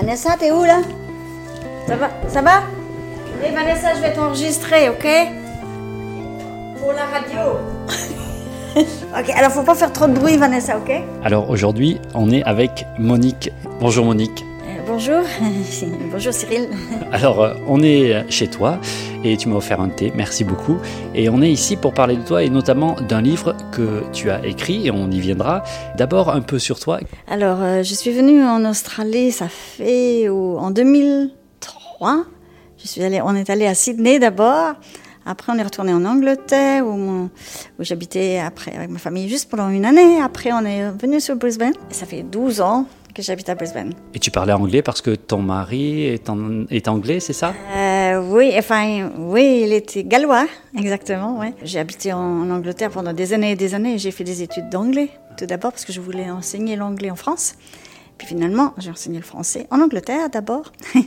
Vanessa, t'es où là? Ça va Ça va? Hé Vanessa, je vais t'enregistrer, ok? Pour la radio. ok, alors faut pas faire trop de bruit, Vanessa, ok? Alors aujourd'hui, on est avec Monique. Bonjour Monique bonjour. bonjour Cyril. Alors, euh, on est chez toi et tu m'as offert un thé, merci beaucoup. Et on est ici pour parler de toi et notamment d'un livre que tu as écrit et on y viendra. D'abord, un peu sur toi. Alors, euh, je suis venue en Australie, ça fait en 2003. Je suis on est allé à Sydney d'abord. Après, on est retourné en Angleterre où, j'habitais après avec ma famille juste pendant une année. Après, on est venu sur Brisbane. Ça fait 12 ans j'habite à Brisbane. Et tu parlais anglais parce que ton mari est, anglais, c'est ça? Euh, oui, enfin, oui, il était gallois, exactement. J'ai habité en, Angleterre pendant des années et des années. J'ai fait des études d'anglais, tout d'abord parce que je voulais enseigner l'anglais en France. Puis finalement, j'ai enseigné le français en Angleterre d'abord.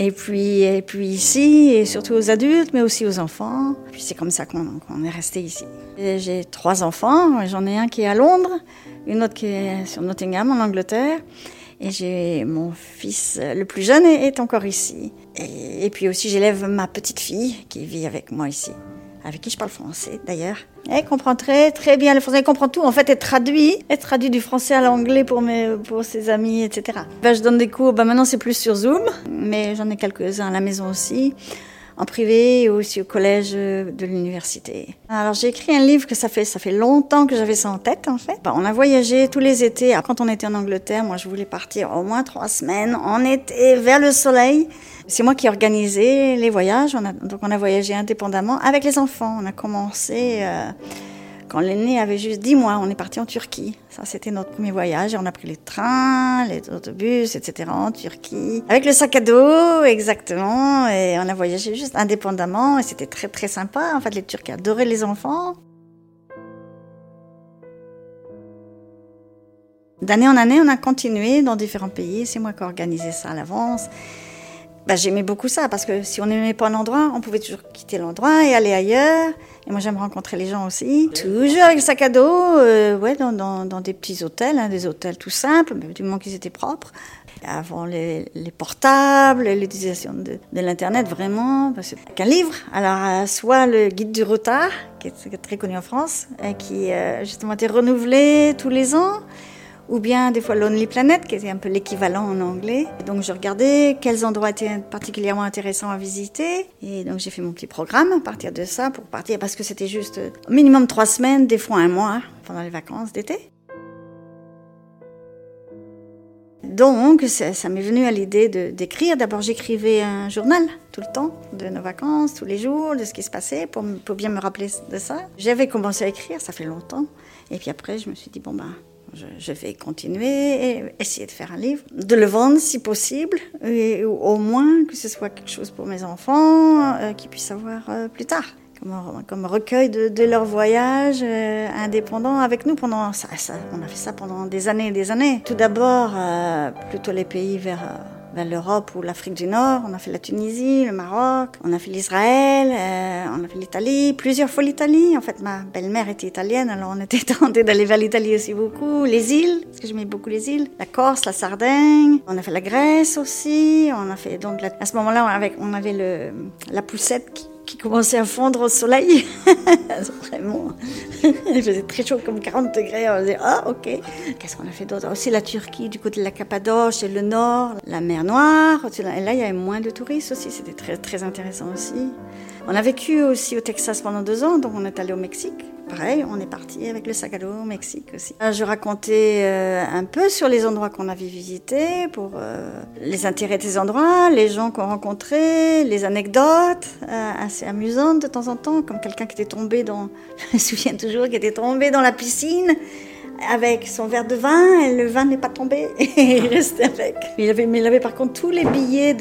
Et puis, et puis ici, et surtout aux adultes, mais aussi aux enfants. Puis c'est comme ça qu'on est resté ici. J'ai trois enfants, j'en ai un qui est à Londres, une autre qui est sur Nottingham en Angleterre. Et j'ai mon fils le plus jeune est, est encore ici. Et, puis aussi j'élève ma petite fille qui vit avec moi ici, avec qui je parle français d'ailleurs. Elle comprend très très bien le français, elle comprend tout. En fait, elle traduit, elle traduit du français à l'anglais pour mes pour ses amis, etc. Ben, bah, je donne des cours. Ben, maintenant c'est plus sur Zoom, mais j'en ai quelques uns à la maison aussi en privé et aussi au collège euh, de l'université. Alors j'ai écrit un livre que ça fait ça fait longtemps que j'avais ça en tête en fait. Bah, on a voyagé tous les étés. Quand on était en Angleterre, moi je voulais partir au moins trois semaines en été vers le soleil. C'est moi qui organisais les voyages. Donc on a voyagé indépendamment avec les enfants. On a commencé. Euh, quand l'aîné avait juste 10 mois, on est parti en Turquie. Ça, c'était notre premier voyage. On a pris les trains, les autobus, etc. en Turquie. Avec le sac à dos, exactement. Et on a voyagé juste indépendamment. Et c'était très, très sympa. En fait, les Turcs adoraient les enfants. D'année en année, on a continué dans différents pays. C'est moi qui ai organisé ça à l'avance bah, j'aimais beaucoup ça parce que si on n'aimait pas un endroit, on pouvait toujours quitter l'endroit et aller ailleurs. Et moi, j'aime rencontrer les gens aussi. Toujours avec le sac à dos, euh, ouais, dans, des petits hôtels, hein, des hôtels tout simples, mais du moment qu'ils étaient propres. Avant les, portables, l'utilisation de, l'Internet, vraiment, parce qu'un livre. Alors, euh, soit le guide du retard, qui est très connu en France, et qui euh, justement était renouvelé tous les ans ou bien des fois Lonely Planet, qui est un peu l'équivalent en anglais. Donc je regardais quels endroits étaient particulièrement intéressants à visiter, et donc j'ai fait mon petit programme à partir de ça pour partir, parce que c'était juste au minimum trois semaines, des fois un mois, pendant les vacances d'été. Donc, ça, m'est venu à l'idée d'écrire. D'abord, j'écrivais un journal tout le temps, de nos vacances, tous les jours, de ce qui se passait, pour, pour bien me rappeler de ça. J'avais commencé à écrire, ça fait longtemps. Et puis après, je me suis dit, bon, ben, je, vais continuer, et essayer de faire un livre, de le vendre si possible, ou au moins que ce soit quelque chose pour mes enfants, euh, qu'ils puissent avoir euh, plus tard. Comme, recueil de, leur voyage euh, indépendant avec nous pendant ça, on a fait ça pendant des années et des années. Tout d'abord, euh, plutôt les pays vers l'Europe ou l'Afrique du Nord. On a fait la Tunisie, le Maroc, on a fait l'Israël, euh, on a fait l'Italie, plusieurs fois l'Italie. En fait, ma belle-mère était italienne, alors on était tenté d'aller vers l'Italie aussi beaucoup. Les îles, parce que j'aimais beaucoup les îles. La Corse, la Sardaigne. On a fait la Grèce aussi. On a fait donc à ce moment-là, on avait, on avait le, la poussette qui qui commençait à fondre au soleil. Vraiment. Il faisait très chaud, comme 40 degrés. On disait, ah, ok. Qu'est-ce qu'on a fait d'autre? Aussi la Turquie, du côté de la Cappadoce et le nord, la mer Noire. Et là, il y avait moins de touristes aussi. C'était très, très intéressant aussi. On a vécu aussi au Texas pendant deux ans, donc on est allé au Mexique. Pareil, on est parti avec le sac à dos au Mexique aussi. Euh, je racontais euh, un peu sur les endroits qu'on avait visités, pour euh, les intérêts des endroits, les gens qu'on rencontrait, les anecdotes assez amusantes de temps en temps, comme quelqu'un qui était tombé dans, je me souviens toujours, était tombé dans la piscine avec son verre de vin, et le vin n'est pas tombé, et il restait avec. Il avait, mais il avait par contre tous les billets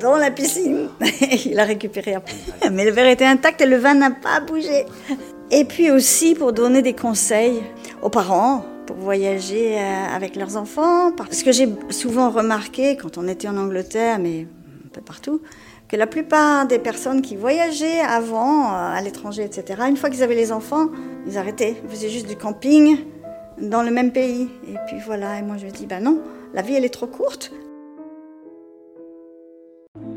dans la piscine, et il a récupéré après. Mais le verre était intact et le vin n'a pas bougé. Et puis aussi pour donner des conseils aux parents pour voyager euh, avec leurs enfants. Parce que j'ai souvent remarqué quand on était en Angleterre, mais un peu partout, que la plupart des personnes qui voyageaient avant euh, à l'étranger, etc., une fois qu'ils avaient les enfants, ils arrêtaient. Ils faisaient juste du camping dans le même pays. Et puis voilà, et moi je me dis, ben non, la vie elle est trop courte.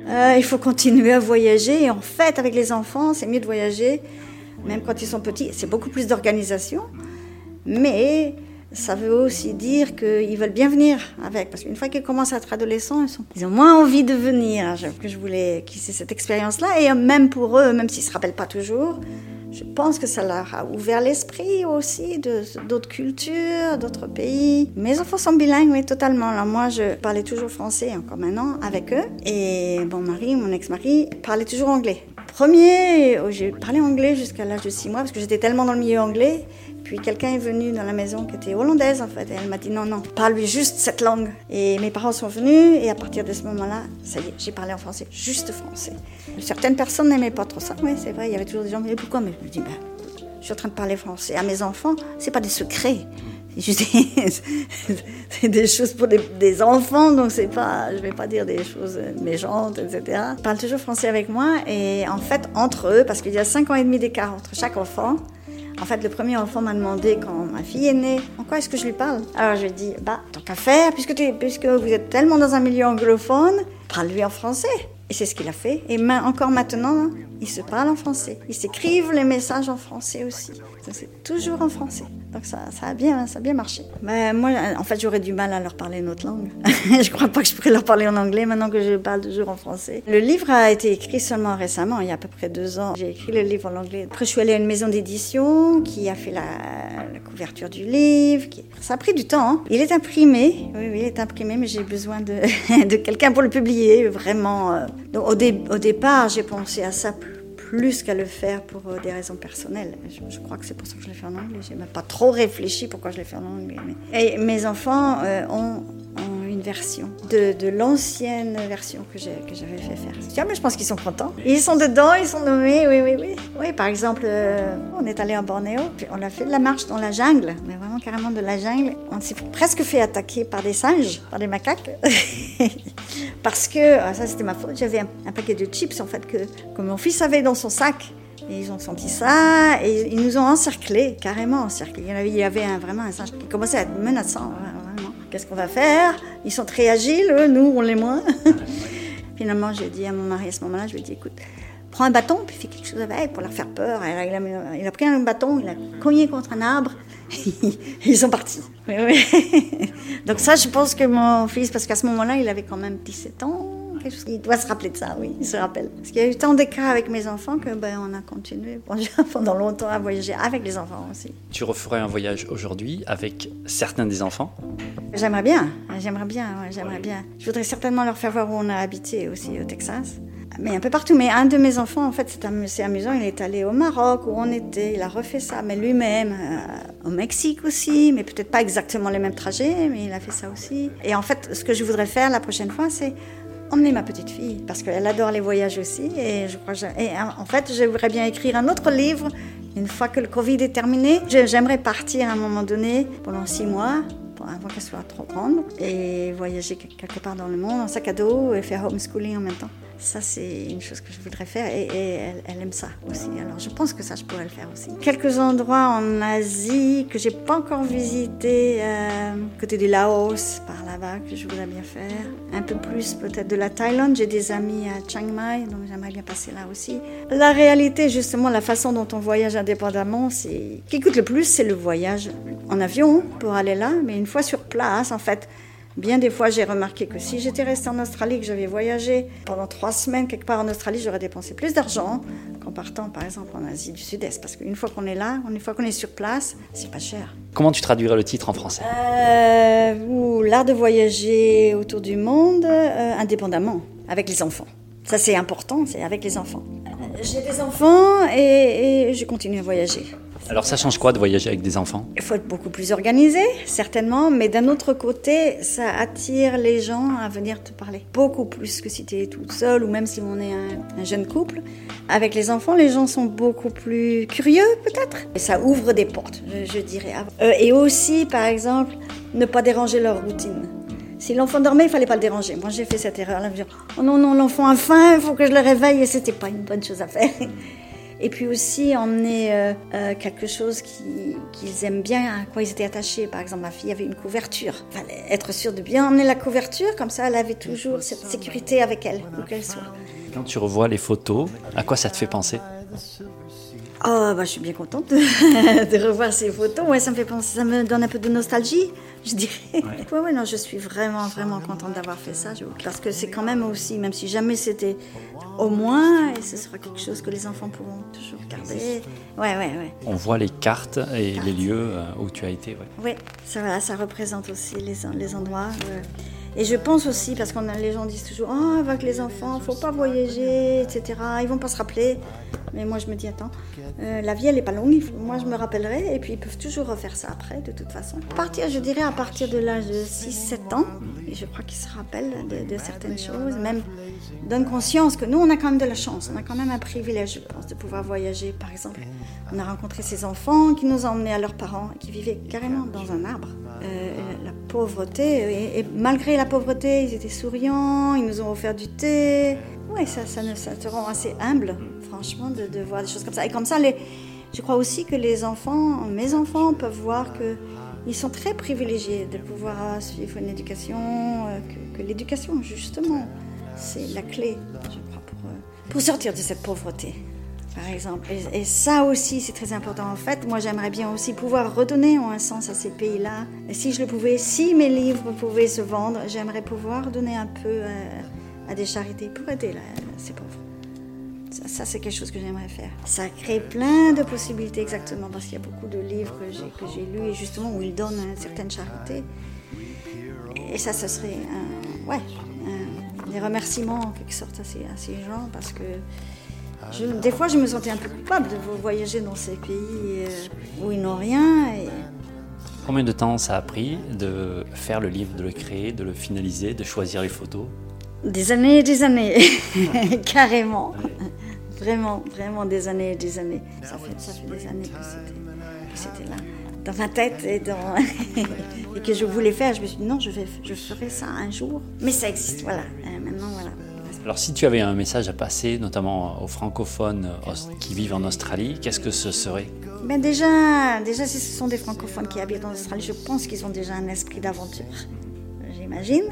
Euh, il faut continuer à voyager. Et en fait, avec les enfants, c'est mieux de voyager même quand ils sont petits. C'est beaucoup plus d'organisation. Mais ça veut aussi dire qu'ils veulent bien venir avec. Parce qu'une fois qu'ils commencent à être adolescents, ils, ont moins envie de venir. Que je voulais qu'ils aient cette expérience-là. Et même pour eux, même s'ils ne se rappellent pas toujours, je pense que ça leur a ouvert l'esprit aussi d'autres cultures, d'autres pays. Mes enfants sont bilingues, oui, totalement. Moi, je parlais toujours français encore maintenant avec eux. Et mon mari, mon ex-mari, parlait toujours anglais. Premier, j'ai parlé anglais jusqu'à l'âge de 6 mois parce que j'étais tellement dans le milieu anglais puis quelqu'un est venu dans la maison qui était hollandaise en fait. Et elle m'a dit non, non, parle-lui juste cette langue. Et mes parents sont venus et à partir de ce moment-là, ça y est, j'ai parlé en français, juste français. Certaines personnes n'aimaient pas trop ça, oui, c'est vrai. Il y avait toujours des gens, mais pourquoi? Mais je me dis, ben, je suis en train de parler français. À mes enfants, c'est pas des secrets. C'est des choses pour des, enfants, donc c'est pas, je vais pas dire des choses méchantes, etc. Ils parlent toujours français avec moi et en fait entre eux, parce qu'il y a 5 ans et demi d'écart entre chaque enfant, en fait, le premier enfant m'a demandé quand ma fille est née, en quoi est-ce que je lui parle? Alors je lui ai dit, bah, tant qu'à faire, puisque, puisque vous êtes tellement dans un milieu anglophone, parle-lui en français. Et c'est ce qu'il a fait. Et encore maintenant, ils se parlent en français. Ils s'écrivent les messages en français aussi. C'est toujours en français. Donc ça, a bien, ça a bien marché. Mais moi, en fait, j'aurais du mal à leur parler une autre langue. je crois pas que je pourrais leur parler en anglais maintenant que je parle toujours en français. Le livre a été écrit seulement récemment, il y a à peu près deux ans. J'ai écrit le livre en anglais. Après, je suis allée à une maison d'édition qui a fait la, couverture du livre. Ça a pris du temps. Hein. Il est imprimé. Oui, oui, il est imprimé, mais j'ai besoin de, de quelqu'un pour le publier, vraiment. Euh. Donc, au, au départ, j'ai pensé à ça plus plus qu'à le faire pour euh, des raisons personnelles. Je, crois que c'est pour ça que je l'ai fait en anglais. J'ai même pas trop réfléchi pourquoi je l'ai fait en anglais. Et mes enfants euh, ont une version de, de l'ancienne version que j'avais fait faire. Mais je pense qu'ils sont contents. Ils sont dedans, ils sont nommés, oui, oui, oui. Oui, par exemple, euh, on est allé en Bornéo, puis on a fait de la marche dans la jungle, mais vraiment carrément de la jungle. On s'est presque fait attaquer par des singes, par des macaques. Parce que, ah, ça c'était ma faute, j'avais un, paquet de chips en fait que, que mon fils avait dans son sac. Et ils ont senti ça et ils nous ont encerclés, carrément encerclés. Il y avait, il y avait un, vraiment un singe qui commençait à être menaçant. Qu'est-ce qu'on va faire? Ils sont très agiles, eux, nous, on l'est moins. Finalement, j'ai dit à mon mari à ce moment-là, je lui ai dit, écoute, prends un bâton, puis fais quelque chose avec pour leur faire peur. Il a, pris un bâton, il a cogné contre un arbre, ils sont partis. Donc ça, je pense que mon fils, parce qu'à ce moment-là, il avait quand même 17 ans, il doit se rappeler de ça, oui, il se rappelle. Parce qu'il y a eu tant d'écarts avec mes enfants que ben, on a continué pendant longtemps à voyager avec les enfants aussi. Tu referais un voyage aujourd'hui avec certains des enfants? J'aimerais bien, j'aimerais bien, j'aimerais bien. Je voudrais certainement leur faire voir où on a habité aussi au Texas. Mais un peu partout. Mais un de mes enfants, en fait, c'est amusant, il est allé au Maroc où on était, il a refait ça, mais lui-même, euh, au Mexique aussi, mais peut-être pas exactement les mêmes trajets, mais il a fait ça aussi. Et en fait, ce que je voudrais faire la prochaine fois, c'est emmener ma petite fille parce qu'elle adore les voyages aussi et je crois et en fait j'aimerais bien écrire un autre livre une fois que le Covid est terminé. J'aimerais partir à un moment donné pendant six mois avant qu'elle soit trop grande et voyager quelque part dans le monde en sac à dos et faire homeschooling en même temps ça, c'est une chose que je voudrais faire et, elle, aime ça aussi. Alors, je pense que ça, je pourrais le faire aussi. Quelques endroits en Asie que j'ai pas encore visités, euh, côté du Laos, par là-bas, que je voudrais bien faire. Un peu plus peut-être de la Thaïlande. J'ai des amis à Chiang Mai, donc j'aimerais bien passer là aussi. La réalité, justement, la façon dont on voyage indépendamment, c'est. Ce qui coûte le plus, c'est le voyage en avion pour aller là, mais une fois sur place, en fait. Bien des fois, j'ai remarqué que si j'étais restée en Australie, que j'avais voyagé pendant trois semaines quelque part en Australie, j'aurais dépensé plus d'argent qu'en partant, par exemple, en Asie du Sud-Est. Parce qu'une fois qu'on est là, une fois qu'on est sur place, c'est pas cher. Comment tu traduirais le titre en français euh, L'art de voyager autour du monde euh, indépendamment, avec les enfants. Ça, c'est important, c'est avec les enfants. Euh, j'ai des enfants et, et je continue à voyager. Alors ça change quoi de voyager avec des enfants? Il faut être beaucoup plus organisé, certainement, mais d'un autre côté, ça attire les gens à venir te parler. Beaucoup plus que si tu es toute seule ou même si on est un, jeune couple. Avec les enfants, les gens sont beaucoup plus curieux peut-être. Et ça ouvre des portes, je, dirais. Euh, et aussi, par exemple, ne pas déranger leur routine. Si l'enfant dormait, il fallait pas le déranger. Moi, j'ai fait cette erreur-là. Oh non, non, l'enfant a faim, il faut que je le réveille. Et c'était pas une bonne chose à faire. Et puis aussi emmener euh, euh, quelque chose qu'ils aiment bien, à quoi ils étaient attachés. Par exemple, ma fille avait une couverture. Fallait être sûr de bien emmener la couverture, comme ça elle avait toujours cette sécurité avec elle, où qu'elle soit. Quand tu revois les photos, à quoi ça te fait penser? Oh, bah, je suis bien contente de, revoir ces photos. Ouais, ça me fait penser, ça me donne un peu de nostalgie, je dirais. Ouais, ouais, non, je suis vraiment, vraiment contente d'avoir fait ça. Parce que c'est quand même aussi, même si jamais c'était au moins, et ce sera quelque chose que les enfants pourront toujours garder. Ouais, ouais, ouais. On voit les cartes et les lieux euh, où tu as été. Ouais, ouais ça, voilà, ça représente aussi les, les endroits. Euh, et je pense aussi, parce que les gens disent toujours Oh, avec les enfants, faut pas voyager, etc. Ils vont pas se rappeler. Mais moi, je me dis Attends, euh, la vie, elle est pas longue. Moi, je me rappellerai. Et puis, ils peuvent toujours refaire ça après, de toute façon. À partir, je dirais, à partir de l'âge de 6-7 ans, et je crois qu'ils se rappellent de, certaines choses, même donne conscience que nous, on a quand même de la chance. On a quand même un privilège, je pense, de pouvoir voyager. Par exemple, on a rencontré ces enfants qui nous ont emmenés à leurs parents, qui vivaient carrément dans un arbre. Euh, la pauvreté, et, malgré la pauvreté, ils étaient souriants, ils nous ont offert du thé. Oui, ça, ça, ça te rend assez humble, franchement, de, voir des choses comme ça. Et comme ça, les, je crois aussi que les enfants, mes enfants, peuvent voir que ils sont très privilégiés de pouvoir suivre une éducation, euh, que, l'éducation, justement, c'est la clé, je crois, pour, euh, pour sortir de cette pauvreté par exemple. Et, ça aussi, c'est très important. En fait, moi, j'aimerais bien aussi pouvoir redonner un sens à ces pays-là. Et si je le pouvais, si mes livres pouvaient se vendre, j'aimerais pouvoir donner un peu euh, à, des charités pour aider ces pauvres. Ça, c'est quelque chose que j'aimerais faire. Ça crée plein de possibilités, exactement, parce qu'il y a beaucoup de livres que j'ai lus, et justement, où ils donnent certaines charités. Et ça, ce serait un, ouais, des remerciements, en quelque sorte, à ces, à ces gens, parce que des fois, je me sentais un peu coupable de voyager dans ces pays euh, où ils n'ont rien. Combien de temps ça a pris de faire le livre, de le créer, de le finaliser, de choisir les photos? Des années et des années, carrément. Vraiment, vraiment des années et des années. Ça fait, ça fait des années que c'était là, dans ma tête et, dans et que je voulais faire. Je me suis dit non, je, vais, je ferai ça un jour. Mais ça existe, voilà. Euh, maintenant, voilà. Alors si tu avais un message à passer, notamment aux francophones qui vivent en Australie, qu'est-ce que ce serait? Ben déjà, déjà, si ce sont des francophones qui habitent en Australie, je pense qu'ils ont déjà un esprit d'aventure, j'imagine.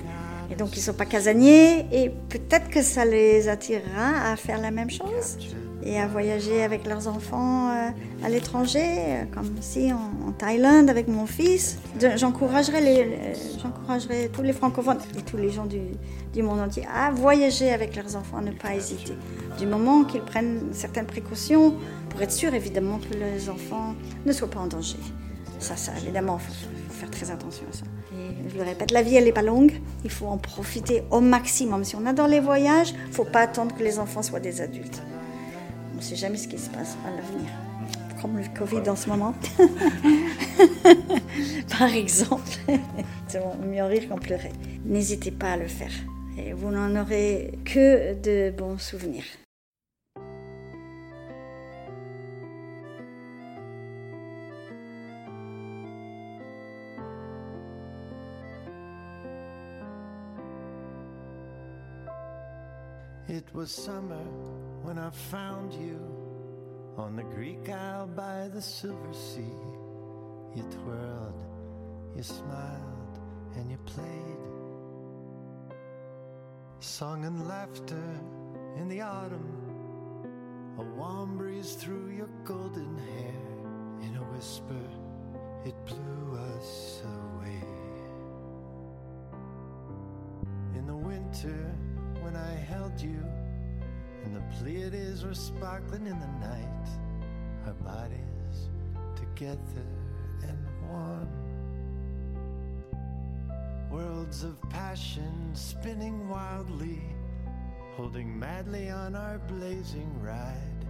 Et donc ils ne sont pas casaniers et peut-être que ça les attirera à faire la même chose et à voyager avec leurs enfants euh, à l'étranger, euh, comme si en, Thaïlande avec mon fils. J'encouragerais les, tous les francophones et tous les gens du, du, monde entier à voyager avec leurs enfants, à ne pas hésiter. Du moment qu'ils prennent certaines précautions pour être sûr évidemment que les enfants ne soient pas en danger. Ça, ça évidemment, faut, faire très attention à ça. Et je le répète, la vie, elle n'est pas longue. Il faut en profiter au maximum. Si on adore les voyages, il ne faut pas attendre que les enfants soient des adultes. On ne sait jamais ce qui se passe à l'avenir. Comme le Covid en ce moment. Par exemple. C'est mieux rire qu'en pleurer. N'hésitez pas à le faire. Et vous n'en aurez que de bons souvenirs. It was summer when I found you on the Greek Isle by the Silver Sea. You twirled, you smiled, and you played. Song and laughter in the autumn. A warm breeze through your golden hair. In a whisper, it blew us away. In the winter, when I held you, and the Pleiades were sparkling in the night, our bodies together and one. Worlds of passion spinning wildly, holding madly on our blazing ride,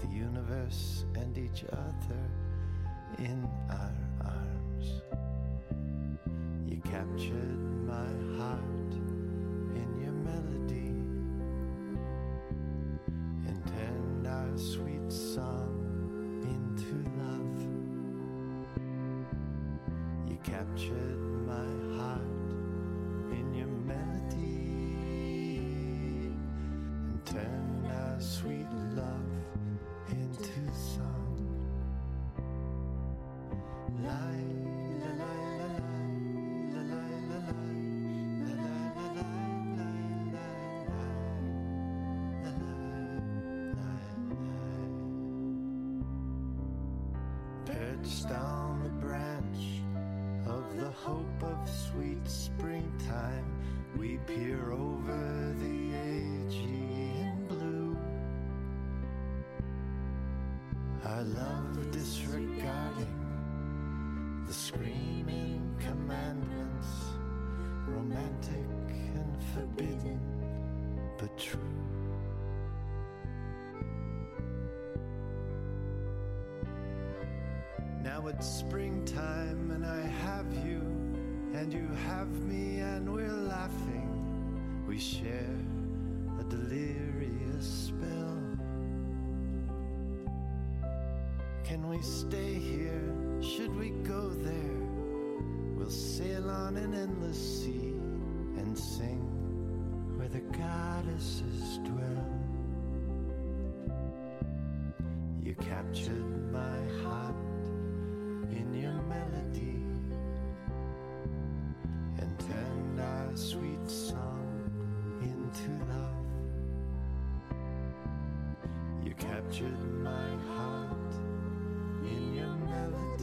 the universe and each other in our arms. You captured my heart song into love. You captured disregarding the screaming commandments, romantic and forbidden, but true. Now it's springtime and I have you, and you have me, and we're laughing. We share a delirious we stay here? Should we go there? We'll sail on an endless sea and sing where the goddesses dwell. You captured my heart in your melody and turned our sweet song into love. You captured my heart silence.